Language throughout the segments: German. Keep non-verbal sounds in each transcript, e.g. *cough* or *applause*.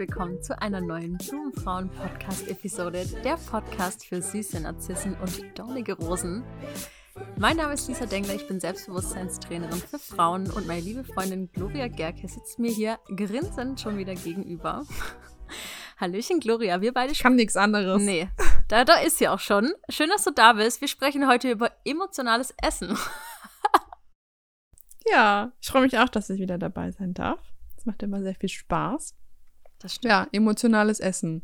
willkommen zu einer neuen Blumenfrauen-Podcast-Episode, der Podcast für süße Narzissen und dornige Rosen. Mein Name ist Lisa Dengler, ich bin Selbstbewusstseinstrainerin für Frauen und meine liebe Freundin Gloria Gerke sitzt mir hier grinsend schon wieder gegenüber. *laughs* Hallöchen, Gloria, wir beide. Ich kann nichts anderes. Nee, da, da ist sie auch schon. Schön, dass du da bist. Wir sprechen heute über emotionales Essen. ja, ich freue mich auch, dass ich wieder dabei sein darf. Es macht immer sehr viel Spaß. Das stimmt. Ja, emotionales Essen.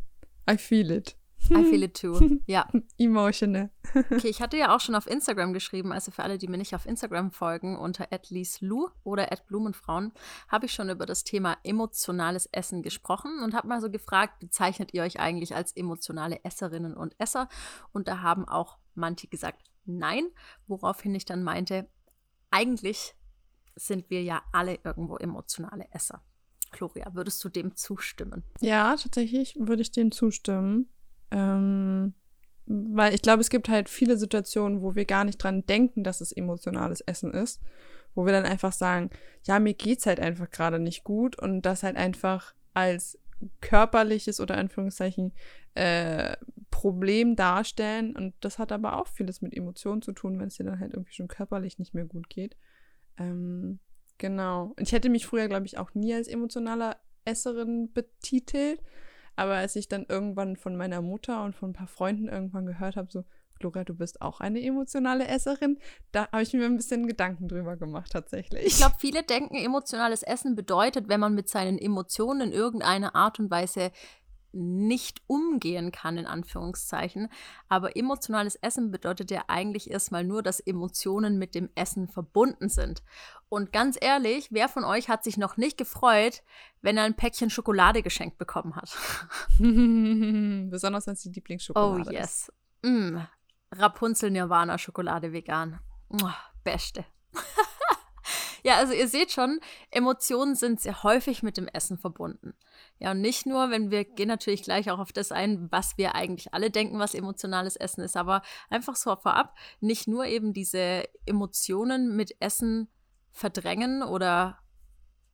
I feel it. I feel it too. *laughs* Ja. Emotional. Okay, ich hatte ja auch schon auf Instagram geschrieben, also für alle, die mir nicht auf Instagram folgen, unter @lieslu oder @blumenfrauen, habe ich schon über das Thema emotionales Essen gesprochen und habe mal so gefragt, bezeichnet ihr euch eigentlich als emotionale Esserinnen und Esser? Und da haben auch manche gesagt, nein, woraufhin ich dann meinte, eigentlich sind wir ja alle irgendwo emotionale Esser. Gloria, würdest du dem zustimmen? Ja, tatsächlich würde ich dem zustimmen. Ähm, weil ich glaube, es gibt halt viele Situationen, wo wir gar nicht dran denken, dass es emotionales Essen ist. Wo wir dann einfach sagen, ja, mir geht's halt einfach gerade nicht gut und das halt einfach als körperliches oder Anführungszeichen äh, Problem darstellen. Und das hat aber auch vieles mit Emotionen zu tun, wenn es dir dann halt irgendwie schon körperlich nicht mehr gut geht. Ähm, genau. Und ich hätte mich früher, glaube ich, auch nie als emotionale Esserin betitelt. Aber als ich dann irgendwann von meiner Mutter und von ein paar Freunden irgendwann gehört habe, so, Gloria, du bist auch eine emotionale Esserin, da habe ich mir ein bisschen Gedanken drüber gemacht, tatsächlich. Ich glaube, viele denken, emotionales Essen bedeutet, wenn man mit seinen Emotionen in irgendeiner Art und Weise nicht umgehen kann, in Anführungszeichen. Aber emotionales Essen bedeutet ja eigentlich erstmal nur, dass Emotionen mit dem Essen verbunden sind. Und ganz ehrlich, wer von euch hat sich noch nicht gefreut, wenn er ein Päckchen Schokolade geschenkt bekommen hat? *laughs* Besonders wenn es die Lieblingsschokolade oh, yes. Mm. Rapunzel Nirvana Schokolade vegan. Beste. *laughs* Ja, also ihr seht schon, Emotionen sind sehr häufig mit dem Essen verbunden. Ja, und nicht nur, wenn wir gehen natürlich gleich auch auf das ein, was wir eigentlich alle denken, was emotionales Essen ist, aber einfach so vorab, nicht nur eben diese Emotionen mit Essen verdrängen oder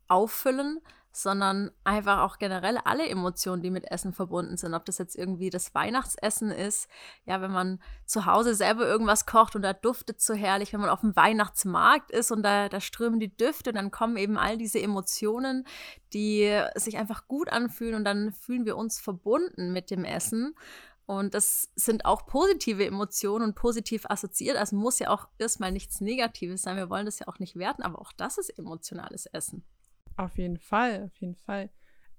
auffüllen, sondern einfach auch generell alle Emotionen, die mit Essen verbunden sind. Ob das jetzt irgendwie das Weihnachtsessen ist, ja, wenn man zu Hause selber irgendwas kocht und da duftet so herrlich, wenn man auf dem Weihnachtsmarkt ist und da, da strömen die Düfte, dann kommen eben all diese Emotionen, die sich einfach gut anfühlen und dann fühlen wir uns verbunden mit dem Essen. Und das sind auch positive Emotionen und positiv assoziiert. Also muss ja auch erstmal nichts Negatives sein. Wir wollen das ja auch nicht werten, aber auch das ist emotionales Essen. Auf jeden Fall, auf jeden Fall.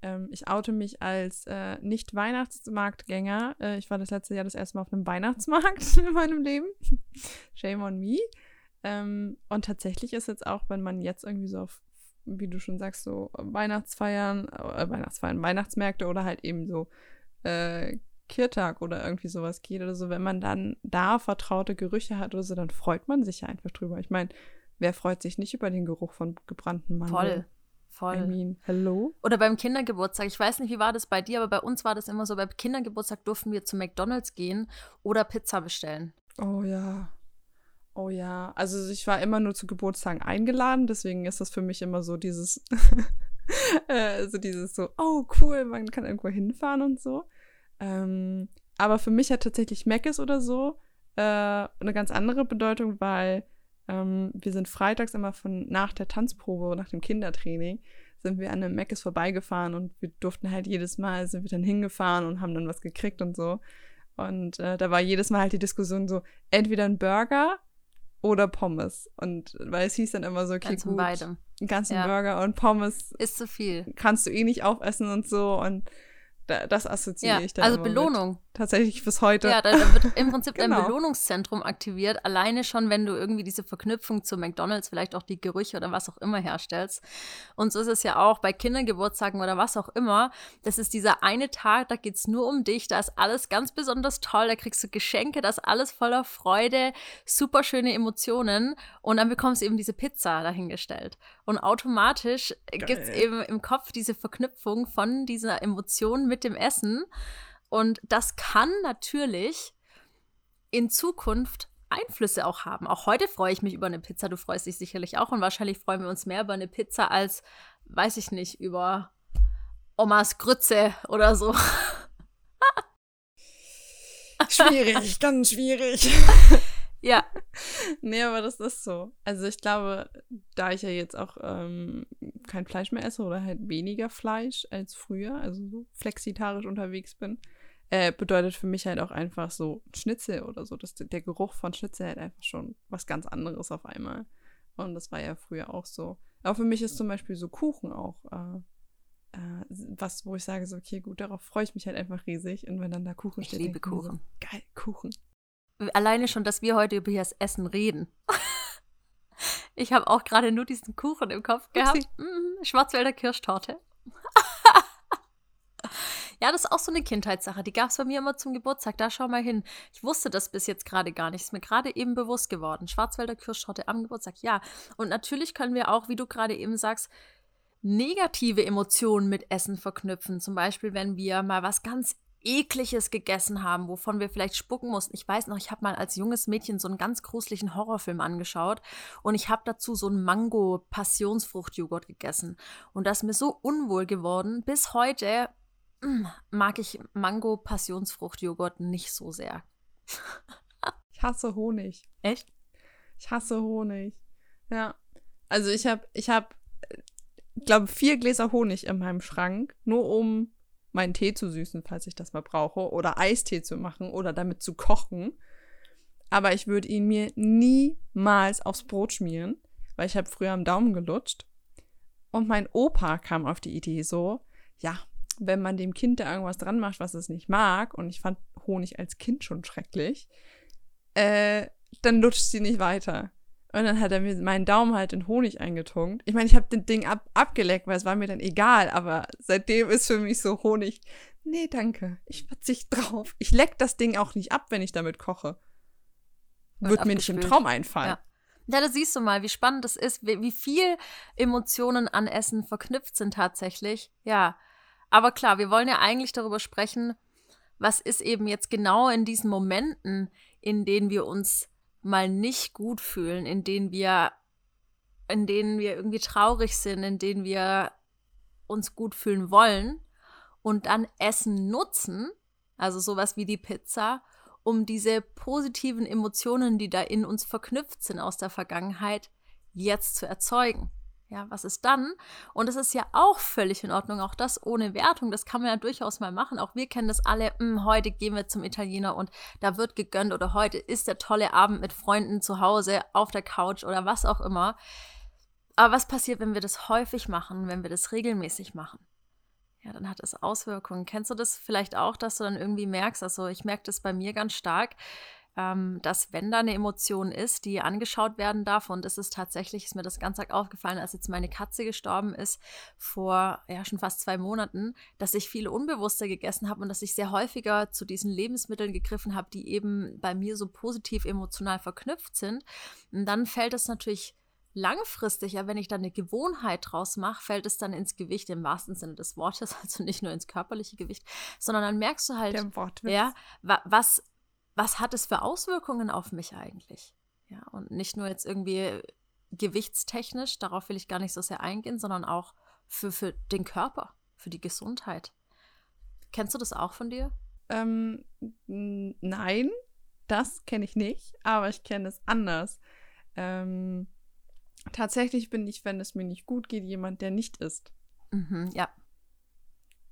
Ähm, ich oute mich als äh, Nicht-Weihnachtsmarktgänger. Äh, ich war das letzte Jahr das erste Mal auf einem Weihnachtsmarkt *laughs* in meinem Leben. *laughs* Shame on me. Ähm, und tatsächlich ist jetzt auch, wenn man jetzt irgendwie so auf, wie du schon sagst, so Weihnachtsfeiern, äh, Weihnachtsfeiern, Weihnachtsmärkte oder halt eben so äh, Kirtag oder irgendwie sowas geht oder so, wenn man dann da vertraute Gerüche hat oder so, dann freut man sich ja einfach drüber. Ich meine, wer freut sich nicht über den Geruch von gebrannten Mandeln? Voll. Voll. I mean, hello? Oder beim Kindergeburtstag. Ich weiß nicht, wie war das bei dir, aber bei uns war das immer so, beim Kindergeburtstag durften wir zu McDonalds gehen oder Pizza bestellen. Oh ja. Oh ja. Also ich war immer nur zu Geburtstagen eingeladen, deswegen ist das für mich immer so dieses, *laughs* äh, so dieses so, oh cool, man kann irgendwo hinfahren und so. Ähm, aber für mich hat tatsächlich Mc's oder so äh, eine ganz andere Bedeutung, weil ähm, wir sind freitags immer von nach der Tanzprobe, nach dem Kindertraining, sind wir an einem Meckes vorbeigefahren und wir durften halt jedes Mal, sind wir dann hingefahren und haben dann was gekriegt und so. Und äh, da war jedes Mal halt die Diskussion so, entweder ein Burger oder Pommes. Und weil es hieß dann immer so, okay, Ganz gut, beide. einen ganzen Ja. Burger und Pommes Ist zu viel. kannst du eh nicht aufessen und so. Und da, das assoziiere Ja, ich dann also immer mit. Belohnung. Tatsächlich bis heute. Ja, da, da wird im *laughs* Prinzip dein Genau. Belohnungszentrum aktiviert. Alleine schon, wenn du irgendwie diese Verknüpfung zu McDonalds, vielleicht auch die Gerüche oder was auch immer herstellst. Und so ist es ja auch bei Kindergeburtstagen oder was auch immer. Das ist dieser eine Tag, da geht es nur um dich. Da ist alles ganz besonders toll. Da kriegst du Geschenke, da ist alles voller Freude, super schöne Emotionen. Und dann bekommst du eben diese Pizza dahingestellt. Und automatisch gibt es eben im Kopf diese Verknüpfung von dieser Emotion mit dem Essen. Und das kann natürlich in Zukunft Einflüsse auch haben. Auch heute freue ich mich über eine Pizza. Du freust dich sicherlich auch. Und wahrscheinlich freuen wir uns mehr über eine Pizza als, weiß ich nicht, über Omas Grütze oder so. Schwierig, ganz schwierig. *laughs* ja. Nee, aber das ist so. Also ich glaube, da ich ja jetzt auch ähm, kein Fleisch mehr esse oder halt weniger Fleisch als früher, also so flexitarisch unterwegs bin, äh, bedeutet für mich halt auch einfach so Schnitzel oder so. Das, der Geruch von Schnitzel halt einfach schon was ganz anderes auf einmal. Und das war ja früher auch so. Aber für mich ist zum Beispiel so Kuchen auch äh, äh, was, wo ich sage, so, okay, gut, darauf freue ich mich halt einfach riesig. Und wenn dann da Kuchen ich steht, liebe Kuchen. So, geil, Kuchen. Alleine schon, dass wir heute über das Essen reden. *laughs* ich habe auch gerade nur diesen Kuchen im Kopf gehabt. Mm, Schwarzwälder Kirschtorte. *laughs* ja, das ist auch so eine Kindheitssache. Die gab es bei mir immer zum Geburtstag. Da schau mal hin. Ich wusste das bis jetzt gerade gar nicht. Ist mir gerade eben bewusst geworden. Schwarzwälder Kirschtorte am Geburtstag, ja. Und natürlich können wir auch, wie du gerade eben sagst, negative Emotionen mit Essen verknüpfen. Zum Beispiel, wenn wir mal was ganz ekliges gegessen haben, wovon wir vielleicht spucken mussten. Ich weiß noch, ich habe mal als junges Mädchen so einen ganz gruseligen Horrorfilm angeschaut und ich habe dazu so einen Mango-Passionsfruchtjoghurt gegessen. Und das ist mir so unwohl geworden. Bis heute mm, mag ich Mango-Passionsfruchtjoghurt nicht so sehr. *laughs* ich hasse Honig. Echt? Ich hasse Honig. Ja. Also ich habe ich habe glaube, vier Gläser Honig in meinem Schrank, nur um meinen Tee zu süßen, falls ich das mal brauche, oder Eistee zu machen oder damit zu kochen. Aber ich würde ihn mir niemals aufs Brot schmieren, weil ich habe früher am Daumen gelutscht. Und mein Opa kam auf die Idee so, ja, wenn man dem Kind da irgendwas dran macht, was es nicht mag, und ich fand Honig als Kind schon schrecklich, äh, dann lutscht sie nicht weiter. Und dann hat er mir meinen Daumen halt in Honig eingetunkt. Ich meine, ich habe den Ding ab, abgeleckt, weil es war mir dann egal, aber seitdem ist für mich so Honig. Nee, danke. Ich verzichte drauf. Ich leck das Ding auch nicht ab, wenn ich damit koche. Wird mir nicht im Traum einfallen. Ja. Ja, da siehst du mal, wie spannend das ist, wie, wie viel Emotionen an Essen verknüpft sind tatsächlich. Ja, aber klar, wir wollen ja eigentlich darüber sprechen, was ist eben jetzt genau in diesen Momenten, in denen wir uns mal nicht gut fühlen, in denen wir, in denen wir irgendwie traurig sind, in denen wir uns gut fühlen wollen und dann Essen nutzen, also sowas wie die Pizza, um diese positiven Emotionen, die da in uns verknüpft sind aus der Vergangenheit, jetzt zu erzeugen. Ja, was ist dann? Und es ist ja auch völlig in Ordnung, auch das ohne Wertung, das kann man ja durchaus mal machen. Auch wir kennen das alle, hm, heute gehen wir zum Italiener und da wird gegönnt oder heute ist der tolle Abend mit Freunden zu Hause auf der Couch oder was auch immer. Aber was passiert, wenn wir das häufig machen, wenn wir das regelmäßig machen? Ja, dann hat es Auswirkungen. Kennst du das vielleicht auch, dass du dann irgendwie merkst, also ich merke das bei mir ganz stark, ähm, dass wenn da eine Emotion ist, die angeschaut werden darf, und es ist tatsächlich, ist mir das ganz arg aufgefallen, als jetzt meine Katze gestorben ist, vor ja schon fast zwei Monaten, dass ich viel unbewusster gegessen habe und dass ich sehr häufiger zu diesen Lebensmitteln gegriffen habe, die eben bei mir so positiv emotional verknüpft sind. Und dann fällt es natürlich langfristig, ja, wenn ich da eine Gewohnheit draus mache, fällt es dann ins Gewicht im wahrsten Sinne des Wortes, *laughs* also nicht nur ins körperliche Gewicht, sondern dann merkst du halt, ja, was, was hat es für Auswirkungen auf mich eigentlich? Ja, und nicht nur jetzt irgendwie gewichtstechnisch, darauf will ich gar nicht so sehr eingehen, sondern auch für, für den Körper, für die Gesundheit. Kennst du das auch von dir? Ähm, nein, das kenne ich nicht, aber ich kenne es anders. Ähm, tatsächlich bin ich, wenn es mir nicht gut geht, jemand, der nicht isst. Mhm, ja.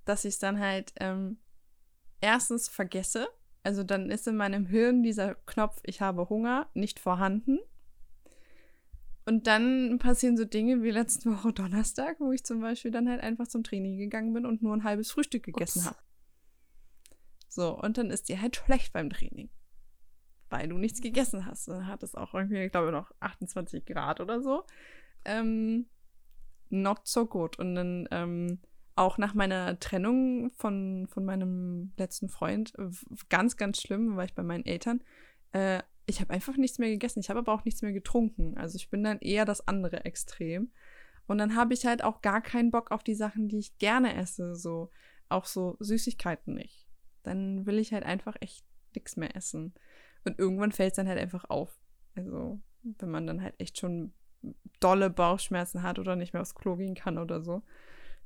Dass ich es dann halt ähm, erstens vergesse, also dann ist in meinem Hirn dieser Knopf, ich habe Hunger, nicht vorhanden. Und dann passieren so Dinge wie letzte Woche Donnerstag, wo ich zum Beispiel dann halt einfach zum Training gegangen bin und nur ein halbes Frühstück gegessen habe. So, und dann ist dir halt schlecht beim Training. Weil du nichts gegessen hast. Dann hat es auch irgendwie, ich glaube, noch 28 Grad oder so. Ähm, not so good. Und dann ähm, auch nach meiner Trennung von, von meinem letzten Freund, ganz, ganz schlimm, war ich bei meinen Eltern. Äh, ich habe einfach nichts mehr gegessen. Ich habe aber auch nichts mehr getrunken. Also ich bin dann eher das andere Extrem. Und dann habe ich halt auch gar keinen Bock auf die Sachen, die ich gerne esse. So, auch so Süßigkeiten nicht. Dann will ich halt einfach echt nichts mehr essen. Und irgendwann fällt es dann halt einfach auf. Also, wenn man dann halt echt schon dolle Bauchschmerzen hat oder nicht mehr aufs Klo gehen kann oder so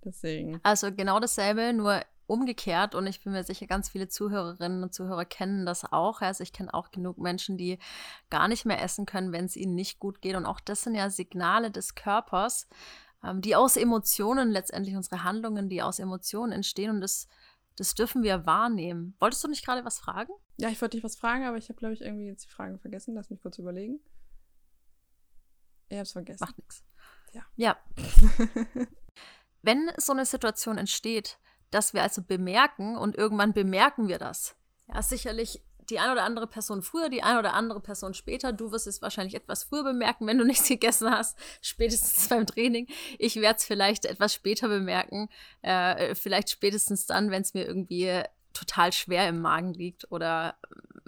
Deswegen. Also genau dasselbe, nur umgekehrt und ich bin mir sicher, ganz viele Zuhörerinnen und Zuhörer kennen das auch. Also ich kenne auch genug Menschen, die gar nicht mehr essen können, wenn es ihnen nicht gut geht. Und auch das sind ja Signale des Körpers, ähm, die aus Emotionen letztendlich unsere Handlungen, die aus Emotionen entstehen und das, das dürfen wir wahrnehmen. Wolltest du nicht gerade was fragen? Ja, ich wollte dich was fragen, aber ich habe, glaube ich, irgendwie jetzt die Frage vergessen. Lass mich kurz überlegen. Ich habe es vergessen. Macht nichts. Ja. Ja. *laughs* Wenn so eine Situation entsteht, dass wir also bemerken und irgendwann bemerken wir das. Ja, sicherlich die eine oder andere Person früher, die eine oder andere Person später. Du wirst es wahrscheinlich etwas früher bemerken, wenn du nichts *laughs* gegessen hast, spätestens beim Training. Ich werde es vielleicht etwas später bemerken, äh, vielleicht spätestens dann, wenn es mir irgendwie total schwer im Magen liegt oder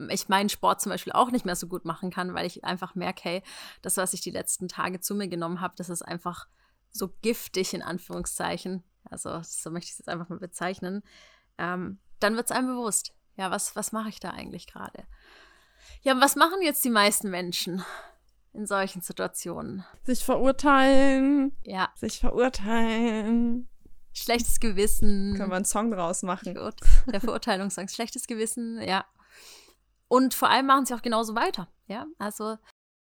ich meinen Sport zum Beispiel auch nicht mehr so gut machen kann, weil ich einfach merke, hey, das, was ich die letzten Tage zu mir genommen habe, das ist einfach so giftig in Anführungszeichen also so möchte ich es jetzt einfach mal bezeichnen, ähm, dann wird es einem bewusst, ja, was, was mache ich da eigentlich gerade? Ja, was machen jetzt die meisten Menschen in solchen Situationen? Sich verurteilen. Ja. Sich verurteilen. Schlechtes Gewissen. Können wir einen Song draus machen. Der Verurteilungssong. Schlechtes Gewissen, ja. Und vor allem machen sie auch genauso weiter, ja. Also.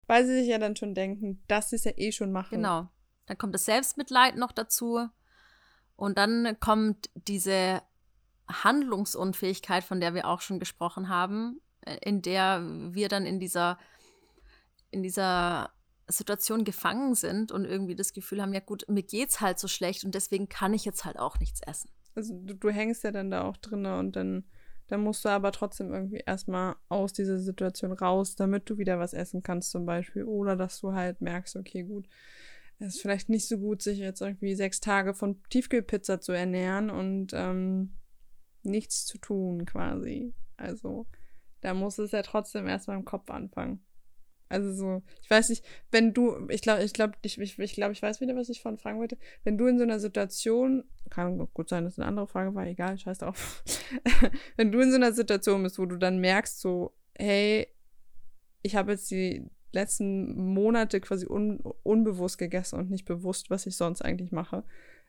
Weil sie sich ja dann schon denken, dass sie es ja eh schon machen. Genau. Dann kommt das Selbstmitleid noch dazu. Und dann kommt diese Handlungsunfähigkeit, von der wir auch schon gesprochen haben, äh, in der wir dann in dieser, in dieser Situation gefangen sind und irgendwie das Gefühl haben, ja gut, mir geht's halt so schlecht und deswegen kann ich jetzt halt auch nichts essen. Also du, du hängst ja dann da auch drin und dann, dann musst du aber trotzdem irgendwie erstmal aus dieser Situation raus, damit du wieder was essen kannst zum Beispiel. Oder dass du halt merkst, okay, gut, es ist vielleicht nicht so gut, sich jetzt irgendwie sechs Tage von Tiefkühlpizza zu ernähren und ähm, nichts zu tun quasi. Also da muss es ja trotzdem erstmal im Kopf anfangen. Also so, ich weiß nicht, wenn du, ich glaube, ich glaube, ich, ich, ich glaube, ich weiß wieder, was ich von fragen wollte. Wenn du in so einer Situation, kann gut sein, dass eine andere Frage war, egal, scheiß drauf. *laughs* wenn du in so einer Situation bist, wo du dann merkst, so, hey, ich habe jetzt die, letzten Monate quasi un unbewusst gegessen und nicht bewusst, was ich sonst eigentlich mache.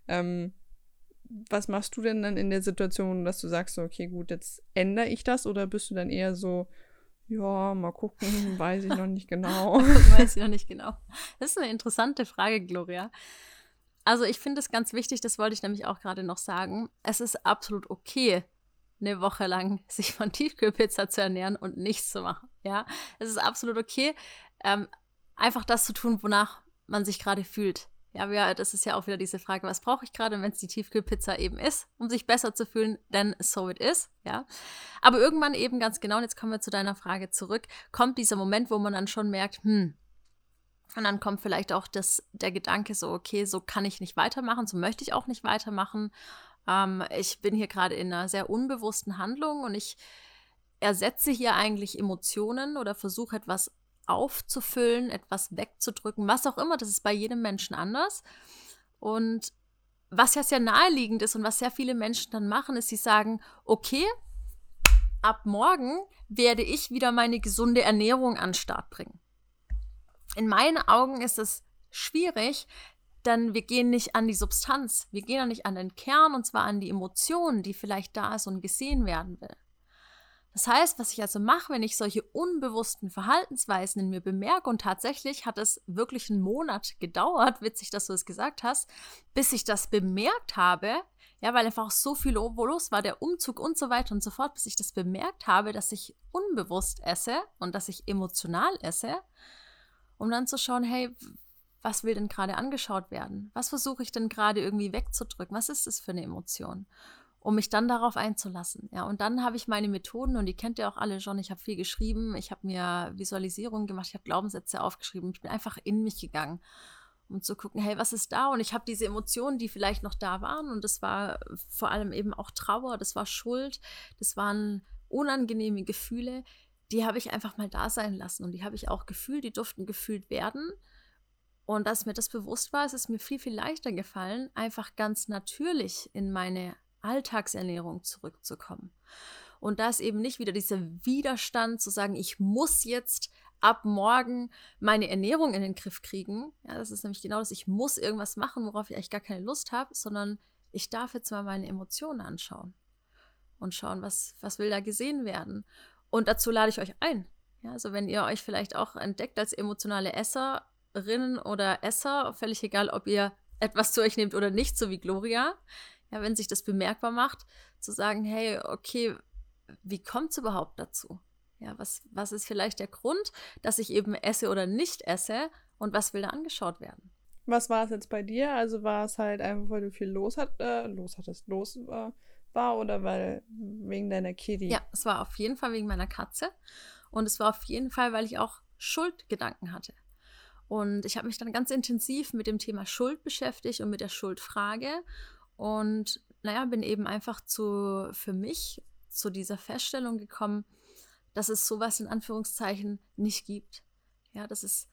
Ähm, was machst du denn dann in der Situation, dass du sagst, so, okay, gut, jetzt ändere ich das oder bist du dann eher so, ja, mal gucken, *laughs* weiß ich noch nicht genau. *laughs* weiß ich noch nicht genau. Das ist eine interessante Frage, Gloria. Also ich finde es ganz wichtig, das wollte ich nämlich auch gerade noch sagen. Es ist absolut okay, eine Woche lang *laughs* sich von Tiefkühlpizza zu ernähren und nichts zu machen. Ja, es ist absolut okay ähm, einfach das zu tun, wonach man sich gerade fühlt. Ja, ja, das ist ja auch wieder diese Frage, was brauche ich gerade, wenn es die Tiefkühlpizza eben ist, um sich besser zu fühlen, denn so it is, ja. Aber irgendwann eben ganz genau, und jetzt kommen wir zu deiner Frage zurück, kommt dieser Moment, wo man dann schon merkt, hm, und dann kommt vielleicht auch das, der Gedanke so, okay, so kann ich nicht weitermachen, so möchte ich auch nicht weitermachen. Ähm, ich bin hier gerade in einer sehr unbewussten Handlung und ich ersetze hier eigentlich Emotionen oder versuche etwas aufzufüllen, etwas wegzudrücken, was auch immer. Das ist bei jedem Menschen anders. Und was ja sehr naheliegend ist und was sehr viele Menschen dann machen, ist, sie sagen, okay, ab morgen werde ich wieder meine gesunde Ernährung an den Start bringen. In meinen Augen ist es schwierig, denn wir gehen nicht an die Substanz, wir gehen auch nicht an den Kern und zwar an die Emotionen, die vielleicht da ist und gesehen werden will. Das heißt, was ich also mache, wenn ich solche unbewussten Verhaltensweisen in mir bemerke, und tatsächlich hat es wirklich einen Monat gedauert, witzig, dass du es gesagt hast, bis ich das bemerkt habe, ja, weil einfach so viel los war, der Umzug und so weiter und so fort, bis ich das bemerkt habe, dass ich unbewusst esse und dass ich emotional esse, um dann zu schauen, hey, was will denn gerade angeschaut werden? Was versuche ich denn gerade irgendwie wegzudrücken? Was ist das für eine Emotion? Um mich dann darauf einzulassen. Ja, und dann habe ich meine Methoden und die kennt ihr auch alle schon. Ich habe viel geschrieben, ich habe mir Visualisierungen gemacht, ich habe Glaubenssätze aufgeschrieben. Ich bin einfach in mich gegangen, um zu gucken, hey, was ist da? Und ich habe diese Emotionen, die vielleicht noch da waren, und das war vor allem eben auch Trauer, das war Schuld, das waren unangenehme Gefühle, die habe ich einfach mal da sein lassen und die habe ich auch gefühlt, die durften gefühlt werden. Und als mir das bewusst war, ist es mir viel, viel leichter gefallen, einfach ganz natürlich in meine Alltagsernährung zurückzukommen. Und da ist eben nicht wieder dieser Widerstand zu sagen, ich muss jetzt ab morgen meine Ernährung in den Griff kriegen. Ja, das ist nämlich genau das, ich muss irgendwas machen, worauf ich eigentlich gar keine Lust habe, sondern ich darf jetzt mal meine Emotionen anschauen und schauen, was, was will da gesehen werden. Und dazu lade ich euch ein. Ja, also wenn ihr euch vielleicht auch entdeckt als emotionale Esserinnen oder Esser, völlig egal, ob ihr etwas zu euch nehmt oder nicht, so wie Gloria, ja, wenn sich das bemerkbar macht, zu sagen, hey, okay, wie kommt es überhaupt dazu? Ja, was, was ist vielleicht der Grund, dass ich eben esse oder nicht esse und was will da angeschaut werden? Was war es jetzt bei dir? Also war es halt einfach, weil du viel los, hat, äh, los hattest, los äh, war oder weil wegen deiner Kitty? Ja, es war auf jeden Fall wegen meiner Katze und es war auf jeden Fall, weil ich auch Schuldgedanken hatte. Und ich habe mich dann ganz intensiv mit dem Thema Schuld beschäftigt und mit der Schuldfrage und naja, bin eben einfach zu, für mich zu dieser Feststellung gekommen, dass es sowas in Anführungszeichen nicht gibt. Ja, dass es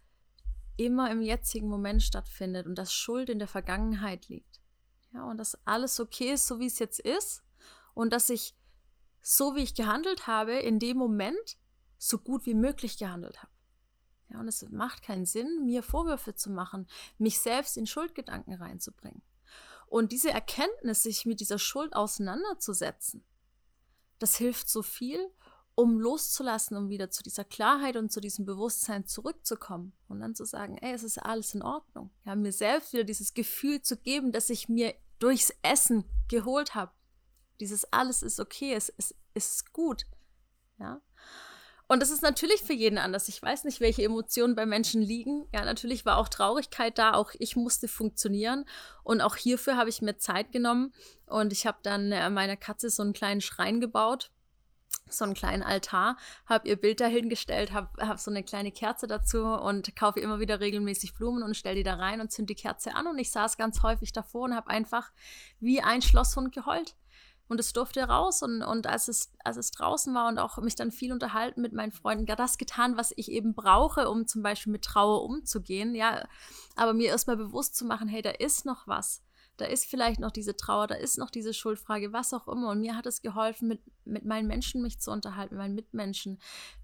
immer im jetzigen Moment stattfindet und dass Schuld in der Vergangenheit liegt. Ja, und dass alles okay ist, so wie es jetzt ist und dass ich so wie ich gehandelt habe, in dem Moment so gut wie möglich gehandelt habe. Ja, und es macht keinen Sinn, mir Vorwürfe zu machen, mich selbst in Schuldgedanken reinzubringen. Und diese Erkenntnis, sich mit dieser Schuld auseinanderzusetzen, das hilft so viel, um loszulassen, um wieder zu dieser Klarheit und zu diesem Bewusstsein zurückzukommen und dann zu sagen, ey, es ist alles in Ordnung. Ja, mir selbst wieder dieses Gefühl zu geben, dass ich mir durchs Essen geholt habe. Dieses alles ist okay, es, es, es ist gut. Ja. Und das ist natürlich für jeden anders. Ich weiß nicht, welche Emotionen bei Menschen liegen. Ja, natürlich war auch Traurigkeit da. Auch ich musste funktionieren. Und auch hierfür habe ich mir Zeit genommen. Und ich habe dann äh, meiner Katze so einen kleinen Schrein gebaut. So einen kleinen Altar, habe ihr Bild dahingestellt, habe hab so eine kleine Kerze dazu und kaufe immer wieder regelmäßig Blumen und stelle die da rein und zünde die Kerze an. Und ich saß ganz häufig davor und habe einfach wie ein Schlosshund geheult und es durfte raus und, und als, es, als es draußen war und auch mich dann viel unterhalten mit meinen Freunden, gar das getan, was ich eben brauche, um zum Beispiel mit Trauer umzugehen, ja, aber mir erstmal bewusst zu machen, hey, da ist noch was. Da ist vielleicht noch diese Trauer, da ist noch diese Schuldfrage, was auch immer. Und mir hat es geholfen, mit, mit meinen Menschen mich zu unterhalten, mit meinen Mitmenschen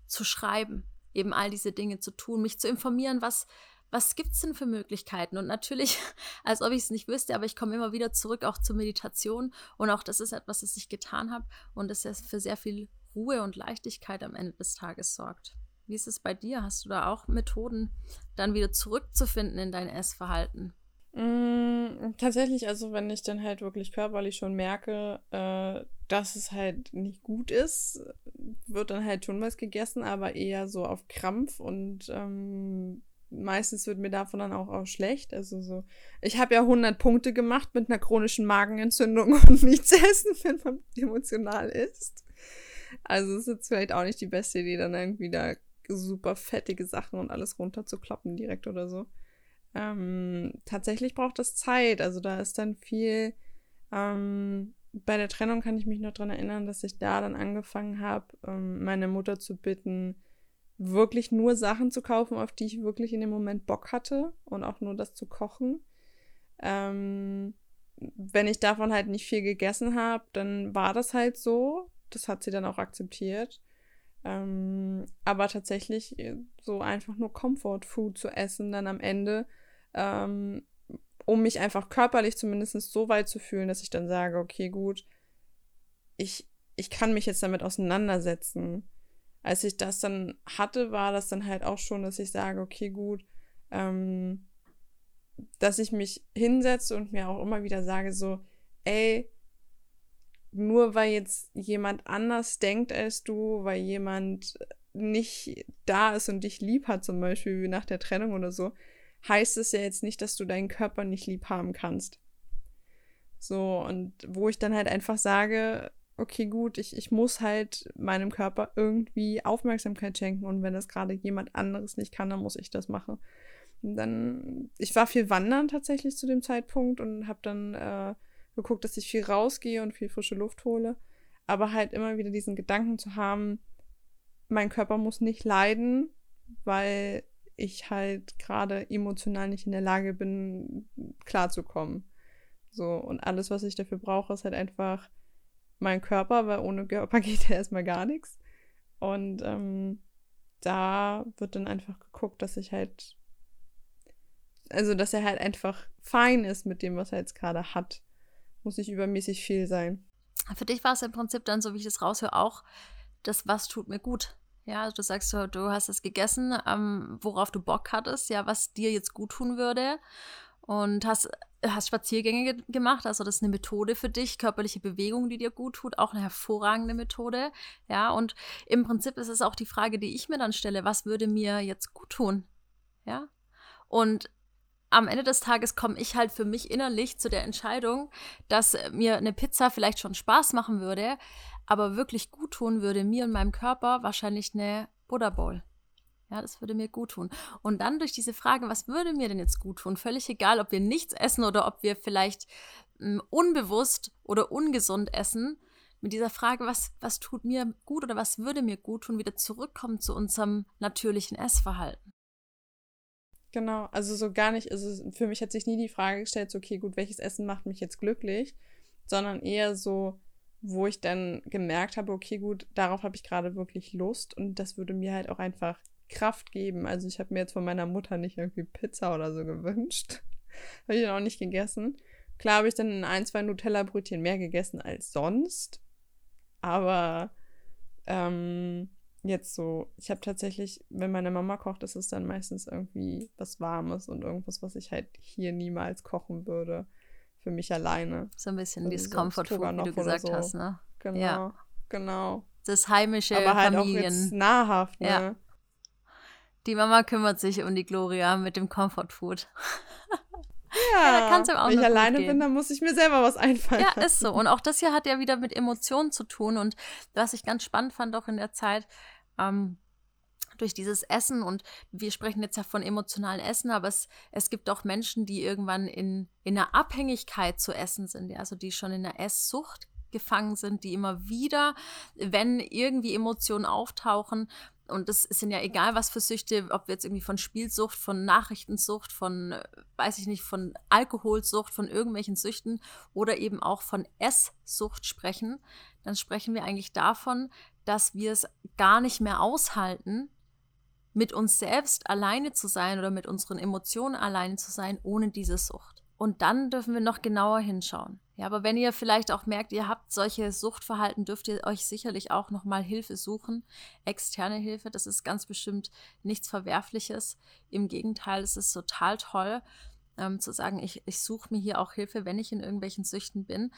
zu schreiben, eben all diese Dinge zu tun, mich zu informieren, was, was gibt es denn für Möglichkeiten? Und natürlich, *laughs* als ob ich es nicht wüsste, aber ich komme immer wieder zurück auch zur Meditation und auch das ist etwas, das ich getan habe und das für sehr viel Ruhe und Leichtigkeit am Ende des Tages sorgt. Wie ist es bei dir? Hast du da auch Methoden, dann wieder zurückzufinden in dein Essverhalten? Mm, tatsächlich, also wenn ich dann halt wirklich körperlich schon merke, äh, dass es halt nicht gut ist, wird dann halt schon was gegessen, aber eher so auf Krampf und ähm, meistens wird mir davon dann auch, auch schlecht. Also so, ich habe ja 100 Punkte gemacht mit einer chronischen Magenentzündung *laughs* und nichts essen, wenn man emotional ist. Also es ist jetzt vielleicht auch nicht die beste Idee, dann irgendwie da super fettige Sachen und alles runterzukloppen direkt oder so. Ähm, tatsächlich braucht das Zeit. Also da ist dann viel. Ähm, bei der Trennung kann ich mich noch daran erinnern, dass ich da dann angefangen habe, ähm, meine Mutter zu bitten, wirklich nur Sachen zu kaufen, auf die ich wirklich in dem Moment Bock hatte und auch nur das zu kochen. Ähm, wenn ich davon halt nicht viel gegessen habe, dann war das halt so. Das hat sie dann auch akzeptiert. Ähm, aber tatsächlich äh, so einfach nur Comfort Food zu essen, dann am Ende, ähm, um mich einfach körperlich zumindest so weit zu fühlen, dass ich dann sage, okay, gut, ich, ich kann mich jetzt damit auseinandersetzen als ich das dann hatte, war das dann halt auch schon, dass ich sage, okay, gut, ähm, dass ich mich hinsetze und mir auch immer wieder sage, so, ey, nur weil jetzt jemand anders denkt als du, weil jemand nicht da ist und dich lieb hat, zum Beispiel wie nach der Trennung oder so, heißt es ja jetzt nicht, dass du deinen Körper nicht lieb haben kannst. So, und wo ich dann halt einfach sage, okay, gut, ich, ich muss halt meinem Körper irgendwie Aufmerksamkeit schenken und wenn das gerade jemand anderes nicht kann, dann muss ich das machen. Und dann, ich war viel wandern tatsächlich zu dem Zeitpunkt und habe dann äh, geguckt, dass ich viel rausgehe und viel frische Luft hole. Aber halt immer wieder diesen Gedanken zu haben, mein Körper muss nicht leiden, weil ich halt gerade emotional nicht in der Lage bin, klarzukommen. So, und alles, was ich dafür brauche, ist halt einfach mein Körper, weil ohne Körper *laughs* geht ja erstmal gar nichts. Und ähm, da wird dann einfach geguckt, dass ich halt, also dass er halt einfach fein ist mit dem, was er jetzt gerade hat. muss nicht übermäßig viel sein. Für dich war es im Prinzip dann, so wie ich das raushöre, auch das, was tut mir gut. Ja, also du sagst so, du hast es gegessen, ähm, worauf du Bock hattest, ja, was dir jetzt gut tun würde. Und hast, hast Spaziergänge ge gemacht, also das ist eine Methode für dich, körperliche Bewegung, die dir gut tut, auch eine hervorragende Methode. Ja, und im Prinzip ist es auch die Frage, die ich mir dann stelle, was würde mir jetzt gut tun? Ja, und am Ende des Tages komme ich halt für mich innerlich zu der Entscheidung, dass mir eine Pizza vielleicht schon Spaß machen würde, aber wirklich gut tun würde mir und meinem Körper wahrscheinlich eine Buddha Bowl. Ja, das würde mir gut tun. Und dann durch diese Frage, was würde mir denn jetzt gut tun? Völlig egal, ob wir nichts essen oder ob wir vielleicht mh, hm, unbewusst oder ungesund essen. Mit dieser Frage, was, was tut mir gut oder was würde mir gut tun, wieder zurückkommen zu unserem natürlichen Essverhalten. Genau, also so gar nicht, also für mich hat sich nie die Frage gestellt, so, okay, gut, welches Essen macht mich jetzt glücklich, sondern eher so, wo ich dann gemerkt habe, okay, gut, darauf habe ich gerade wirklich Lust und das würde mir halt auch einfach Kraft geben. Also ich habe mir jetzt von meiner Mutter nicht irgendwie Pizza oder so gewünscht. *laughs* habe ich dann auch nicht gegessen. Klar habe ich dann ein, zwei Nutella-Brötchen mehr gegessen als sonst. Aber ähm, jetzt so, ich habe tatsächlich, wenn meine Mama kocht, ist es dann meistens irgendwie was Warmes und irgendwas, was ich halt hier niemals kochen würde für mich alleine. So ein bisschen also dieses Comfort Food, wie du gesagt so. hast, ne? Genau, ja. genau. Das heimische Aber halt Familien. auch jetzt nahrhaft, ne? Ja. Die Mama kümmert sich um die Gloria mit dem Comfort Food. Ja, ja da auch wenn ich alleine bin, dann muss ich mir selber was einfallen. Ja, ist so. Und auch das hier hat ja wieder mit Emotionen zu tun. Und was ich ganz spannend fand, auch in der Zeit, ähm, durch dieses Essen und wir sprechen jetzt ja von emotionalen Essen, aber es, es gibt auch Menschen, die irgendwann in, in einer Abhängigkeit zu essen sind, also die schon in einer Esssucht gefangen sind, die immer wieder, wenn irgendwie Emotionen auftauchen, und das sind ja egal, was für Süchte, ob wir jetzt irgendwie von Spielsucht, von Nachrichtensucht, von, weiß ich nicht, von Alkoholsucht, von irgendwelchen Süchten oder eben auch von Esssucht sprechen, dann sprechen wir eigentlich davon, dass wir es gar nicht mehr aushalten, mit uns selbst alleine zu sein oder mit unseren Emotionen alleine zu sein, ohne diese Sucht. Und dann dürfen wir noch genauer hinschauen. Ja, aber wenn ihr vielleicht auch merkt, ihr habt solche Suchtverhalten, dürft ihr euch sicherlich auch nochmal Hilfe suchen. Externe Hilfe, das ist ganz bestimmt nichts Verwerfliches. Im Gegenteil, es ist total toll, ähm, zu sagen, ich, ich suche mir hier auch Hilfe, wenn ich in irgendwelchen Süchten bin.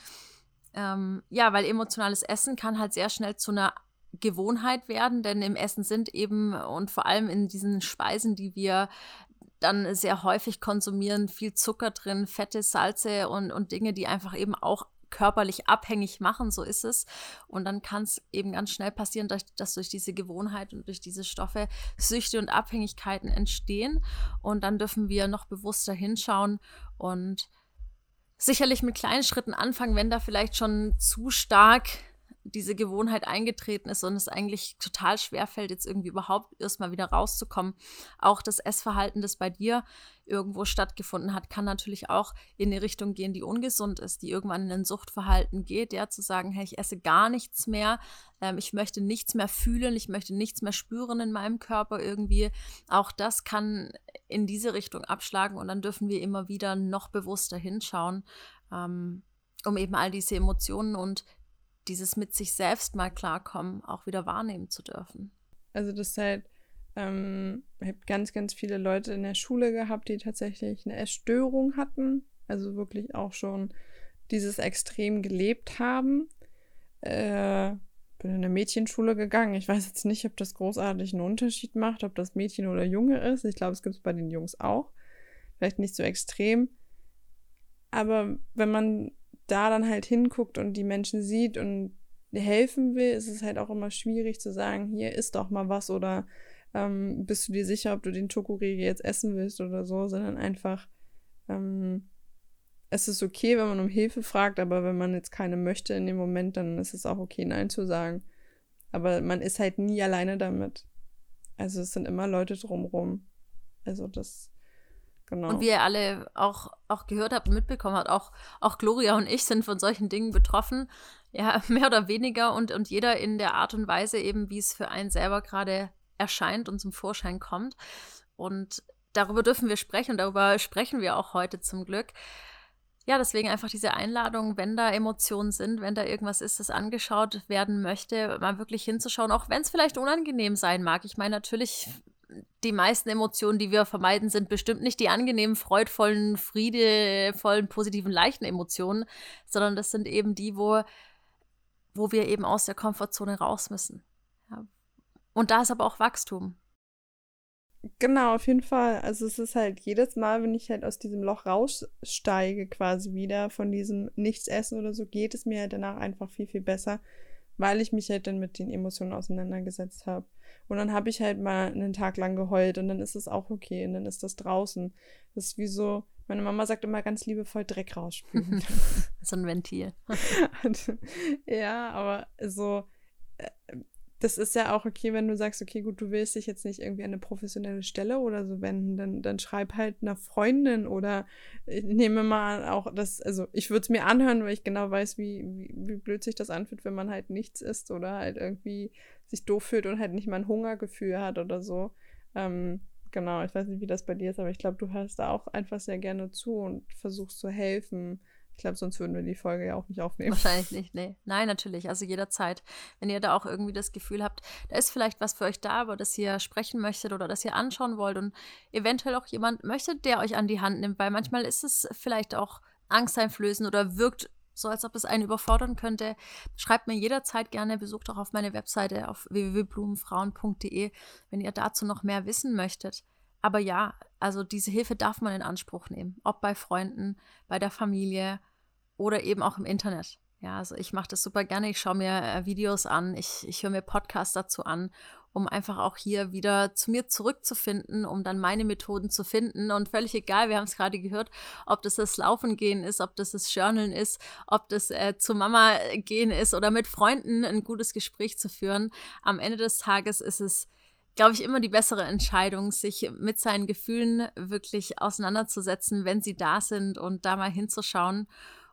Ähm, ja, weil emotionales Essen kann halt sehr schnell zu einer Gewohnheit werden, denn im Essen sind eben und vor allem in diesen Speisen, die wir dann sehr häufig konsumieren, viel Zucker drin, Fette, Salze und, und Dinge, die einfach eben auch körperlich abhängig machen, so ist es. Und dann kann es eben ganz schnell passieren, dass, dass, durch diese Gewohnheit und durch diese Stoffe Süchte und Abhängigkeiten entstehen. Und dann dürfen wir noch bewusster hinschauen und sicherlich mit kleinen Schritten anfangen, wenn da vielleicht schon zu stark diese Gewohnheit eingetreten ist und es eigentlich total schwer fällt, jetzt irgendwie überhaupt erstmal wieder rauszukommen. Auch das Essverhalten, das bei dir irgendwo stattgefunden hat, kann natürlich auch in eine Richtung gehen, die ungesund ist, die irgendwann in ein Suchtverhalten geht, ja, zu sagen, hey, ich esse gar nichts mehr, ähm, ich möchte nichts mehr fühlen, ich möchte nichts mehr spüren in meinem Körper irgendwie. Auch das kann in diese Richtung abschlagen und dann dürfen wir immer wieder noch bewusster hinschauen. Ähm, um eben all diese Emotionen und dieses mit sich selbst mal klarkommen auch wieder wahrnehmen zu dürfen. Also das ist halt, ähm, ich habe ganz, ganz viele Leute in der Schule gehabt, die tatsächlich eine Essstörung hatten, also wirklich auch schon dieses Extrem gelebt haben. Äh, bin in eine Mädchenschule gegangen. Ich weiß jetzt nicht, ob das großartig einen Unterschied macht, ob das Mädchen oder Junge ist. Ich glaube, es gibt es bei den Jungs auch. Vielleicht nicht so extrem. Aber wenn man da dann halt hinguckt und die Menschen sieht und helfen will, ist es halt auch immer schwierig zu sagen, hier isst doch mal was oder ähm, bist du dir sicher, ob du den Schokoriegel jetzt essen willst oder so, sondern einfach, ähm, es ist okay, wenn man um Hilfe fragt, aber wenn man jetzt keine möchte in dem Moment, dann ist es auch okay, Nein zu sagen. Aber man ist halt nie alleine damit. Also es sind immer Leute drumrum. Also das Genau. Und wie ihr alle auch, auch gehört habt und mitbekommen habt, auch, auch Gloria und ich sind von solchen Dingen betroffen. Ja, *laughs* mehr oder weniger und, und jeder in der Art und Weise eben, wie es für einen selber gerade erscheint und zum Vorschein kommt. Und darüber dürfen wir sprechen und darüber sprechen wir auch heute zum Glück. ja, deswegen einfach diese Einladung, wenn da Emotionen sind, wenn da irgendwas ist, das angeschaut werden möchte, mal wirklich hinzuschauen, auch wenn es vielleicht unangenehm sein mag. Ich meine, natürlich, die meisten Emotionen, die wir vermeiden, sind bestimmt nicht die angenehmen, freudvollen, friedevollen, positiven, leichten Emotionen, sondern das sind eben die, wo, wo wir eben aus der Komfortzone raus müssen. Ja. Und da ist aber auch Wachstum. Genau, auf jeden Fall. Also es ist halt jedes Mal, wenn ich halt aus diesem Loch raussteige, quasi wieder von diesem Nichtsessen oder so, geht es mir halt danach einfach viel, viel besser, weil ich mich halt dann mit den Emotionen auseinandergesetzt habe. Und dann habe ich halt mal einen Tag lang geheult und dann ist es auch okay und dann ist das draußen. Das ist wie so, meine Mama sagt immer ganz liebevoll Dreck rausspülen. *laughs* so ein Ventil. *laughs* ja, aber so, äh, das ist ja auch okay, wenn du sagst, okay, gut, du willst dich jetzt nicht irgendwie an eine professionelle Stelle oder so wenden, dann, dann schreib halt einer Freundin oder ich nehme mal auch das, also ich würde es mir anhören, weil ich genau weiß, wie, wie, wie blöd sich das anfühlt, wenn man halt nichts isst oder halt irgendwie sich doof fühlt und halt nicht mal ein Hungergefühl hat oder so. Ähm, genau, ich weiß nicht, wie das bei dir ist, aber ich glaube, du hörst da auch einfach sehr gerne zu und versuchst zu helfen. Ich glaube, sonst würden wir die Folge ja auch nicht aufnehmen. Wahrscheinlich *laughs* nicht, nee. Nein, natürlich. Also jederzeit. Wenn ihr da auch irgendwie das Gefühl habt, da ist vielleicht was für euch da, über das ihr sprechen möchtet oder das ihr anschauen wollt und eventuell auch jemand möchtet, der euch an die Hand nimmt, weil manchmal ist es vielleicht auch angsteinflößend oder wirkt so, als ob es einen überfordern könnte. Schreibt mir jederzeit gerne, besucht auch auf meine Webseite auf www.blumenfrauen.de, wenn ihr dazu noch mehr wissen möchtet. Aber ja, also diese Hilfe darf man in Anspruch nehmen, ob bei Freunden, bei der Familie oder eben auch im Internet. Ja, also ich mache das super gerne. Ich schaue mir äh, Videos an, ich, ich höre mir Podcasts dazu an, um einfach auch hier wieder zu mir zurückzufinden, um dann meine Methoden zu finden. Und völlig egal, wir haben es gerade gehört, ob das das Laufen gehen ist, ob das das Journalen ist, ob das äh, zu Mama gehen ist oder mit Freunden ein gutes Gespräch zu führen. Am Ende des Tages ist es glaube ich, immer die bessere Entscheidung, sich mit seinen Gefühlen wirklich auseinanderzusetzen, wenn sie da sind und da mal hinzuschauen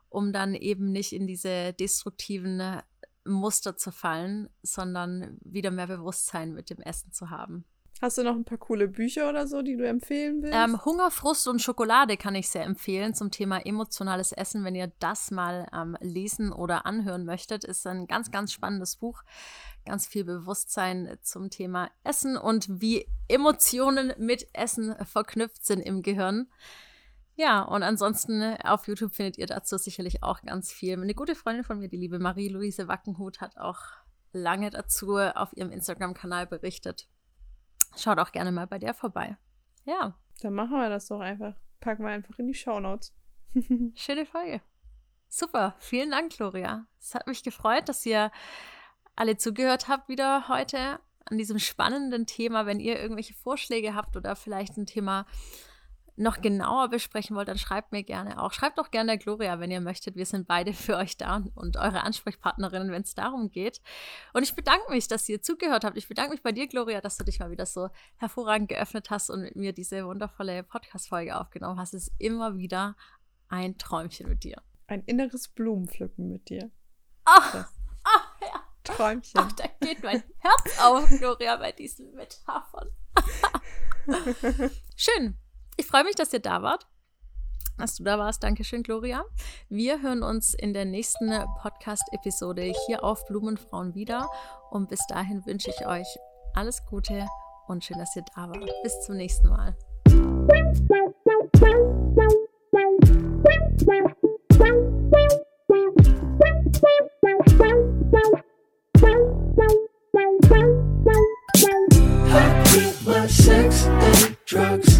um dann eben nicht in diese destruktiven äh, Muster zu fallen, sondern wieder mehr Bewusstsein mit dem Essen zu haben. Hast du noch ein paar coole Bücher oder so, die du empfehlen willst? Ähm, Hunger, Frust und Schokolade kann ich sehr empfehlen zum Thema emotionales Essen. Wenn ihr das mal ähm, lesen oder anhören möchtet, ist ein ganz, ganz spannendes Buch. Ganz viel Bewusstsein zum Thema Essen und wie Emotionen mit Essen verknüpft sind im Gehirn. Ja, und ansonsten äh, auf YouTube findet ihr dazu sicherlich auch ganz viel. Eine gute Freundin von mir, die liebe Marie-Louise Wackenhut, hat auch lange dazu auf ihrem Instagram-Kanal berichtet. Schaut auch gerne mal bei der vorbei. Ja. Dann machen wir das doch einfach. Packen wir einfach in die Shownotes. *laughs* Schöne Folge. Super. Vielen Dank, Gloria. Es hat mich gefreut, dass ihr alle zugehört habt wieder heute an diesem spannenden Thema. Wenn ihr irgendwelche Vorschläge habt oder vielleicht ein Thema noch genauer besprechen wollt, dann schreibt mir gerne auch. Schreibt auch gerne der Gloria, wenn ihr möchtet. Wir sind beide für euch da und eure Ansprechpartnerinnen, wenn es darum geht. Und ich bedanke mich, dass ihr zugehört habt. Ich bedanke mich bei dir, Gloria, dass du dich mal wieder so hervorragend geöffnet hast und mit mir diese wundervolle Podcast-Folge aufgenommen hast. Es ist immer wieder ein Träumchen mit dir. Ein inneres Blumenpflücken mit dir. Ach, ach ja. Träumchen. Ach, da geht mein Herz auf, Gloria, bei diesen Metaphern. *laughs* Schön. Ich freue mich, dass ihr da wart. Dass du da warst. Dankeschön, Gloria. Wir hören uns in der nächsten Podcast-Episode hier auf Blumenfrauen wieder. Und bis dahin wünsche ich euch alles Gute und schön, dass ihr da wart. Bis zum nächsten Mal. sex and drugs.